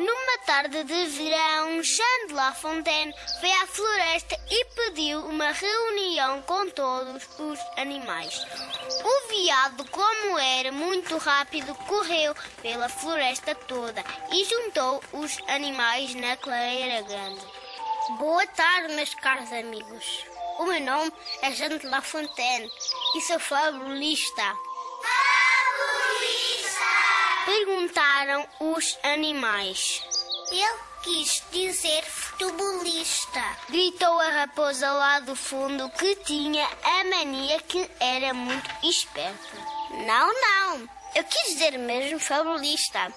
Numa tarde de verão, Jean de La Fontaine foi à floresta e pediu uma reunião com todos os animais. O veado, como era muito rápido, correu pela floresta toda e juntou os animais na clareira grande. Boa tarde, meus caros amigos. O meu nome é Jean de La Fontaine e sou fabulista. Perguntaram os animais. Ele quis dizer futebolista. Gritou a raposa lá do fundo que tinha a mania que era muito esperta. Não, não. Eu quis dizer mesmo fabulista.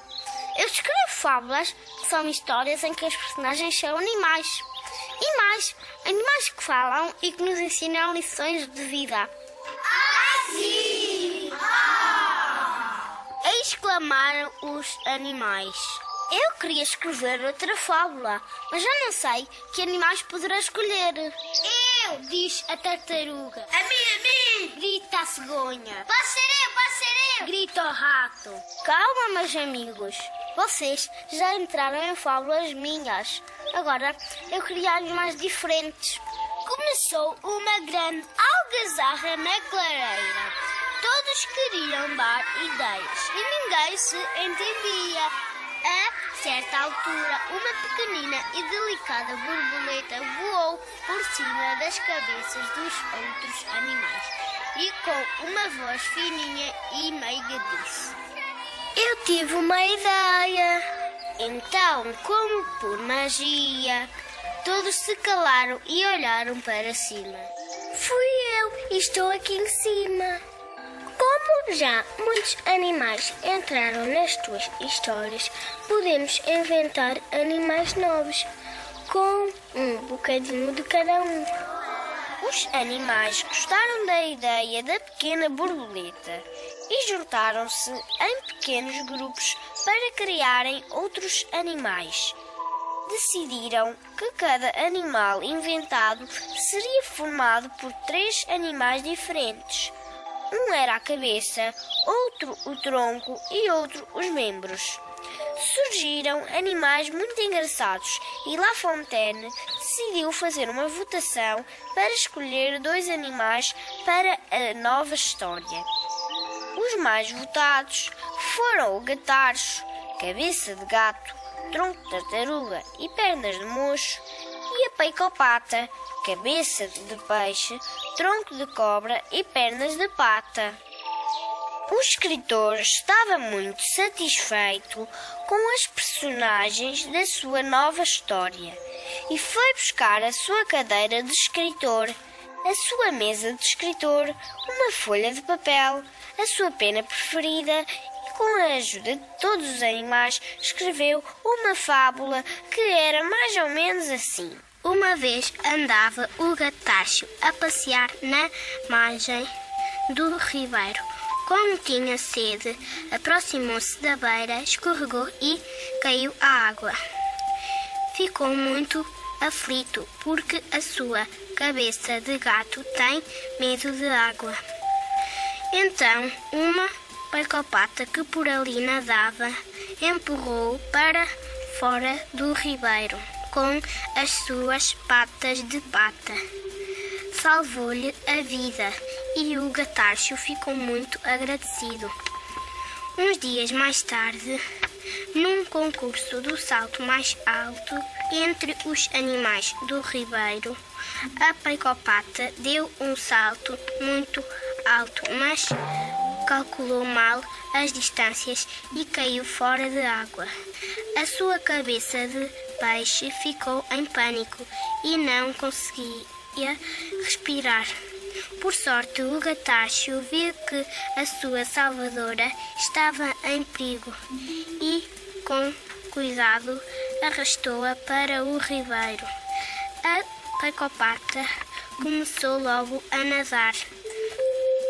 Eu escrevo fábulas que são histórias em que os personagens são animais. E mais, animais que falam e que nos ensinam lições de vida. Exclamaram os animais. Eu queria escrever outra fábula, mas já não sei que animais poderá escolher. Eu, diz a tartaruga. A mim, a mim! Grita a cegonha. Pode ser eu, pode ser eu! Grita o rato. Calma, meus amigos. Vocês já entraram em fábulas minhas. Agora eu queria animais diferentes. Começou uma grande algazarra na clareira. Todos queriam dar ideias e ninguém se entendia. A certa altura, uma pequenina e delicada borboleta voou por cima das cabeças dos outros animais e com uma voz fininha e meiga disse: Eu tive uma ideia. Então, como por magia, todos se calaram e olharam para cima. Fui eu e estou aqui em cima. Como já muitos animais entraram nas tuas histórias, podemos inventar animais novos com um bocadinho de cada um. Os animais gostaram da ideia da pequena borboleta e juntaram-se em pequenos grupos para criarem outros animais. Decidiram que cada animal inventado seria formado por três animais diferentes um era a cabeça, outro o tronco e outro os membros. Surgiram animais muito engraçados e La Fontaine decidiu fazer uma votação para escolher dois animais para a nova história. Os mais votados foram o gatarcho, cabeça de gato, tronco de tartaruga e pernas de mocho, e a peicopata, cabeça de peixe, tronco de cobra e pernas de pata. O escritor estava muito satisfeito com as personagens da sua nova história e foi buscar a sua cadeira de escritor, a sua mesa de escritor, uma folha de papel, a sua pena preferida com a ajuda de todos os animais, escreveu uma fábula que era mais ou menos assim. Uma vez andava o gatacho a passear na margem do ribeiro. Como tinha sede, aproximou-se da beira, escorregou e caiu à água. Ficou muito aflito porque a sua cabeça de gato tem medo de água. Então, uma pacopata que por ali nadava empurrou para fora do ribeiro com as suas patas de pata. Salvou-lhe a vida e o gatacho ficou muito agradecido. Uns dias mais tarde, num concurso do salto mais alto entre os animais do ribeiro, a peicopata deu um salto muito alto, mas calculou mal as distâncias e caiu fora de água. A sua cabeça de peixe ficou em pânico e não conseguia respirar. Por sorte, o gatacho viu que a sua salvadora estava em perigo e, com cuidado, arrastou-a para o ribeiro. A pacopata começou logo a nadar.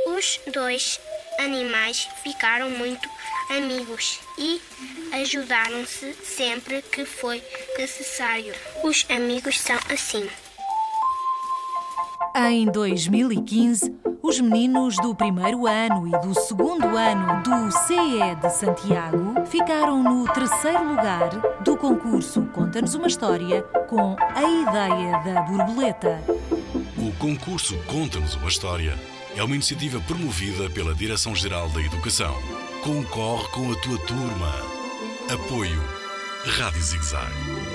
Os dois animais ficaram muito amigos e ajudaram-se sempre que foi necessário. Os amigos são assim. Em 2015, os meninos do primeiro ano e do segundo ano do CE de Santiago ficaram no terceiro lugar do concurso Conta-nos uma História com a ideia da borboleta. O concurso Conta-nos uma História é uma iniciativa promovida pela Direção-Geral da Educação. Concorre com a tua turma. Apoio Rádio Zigzag.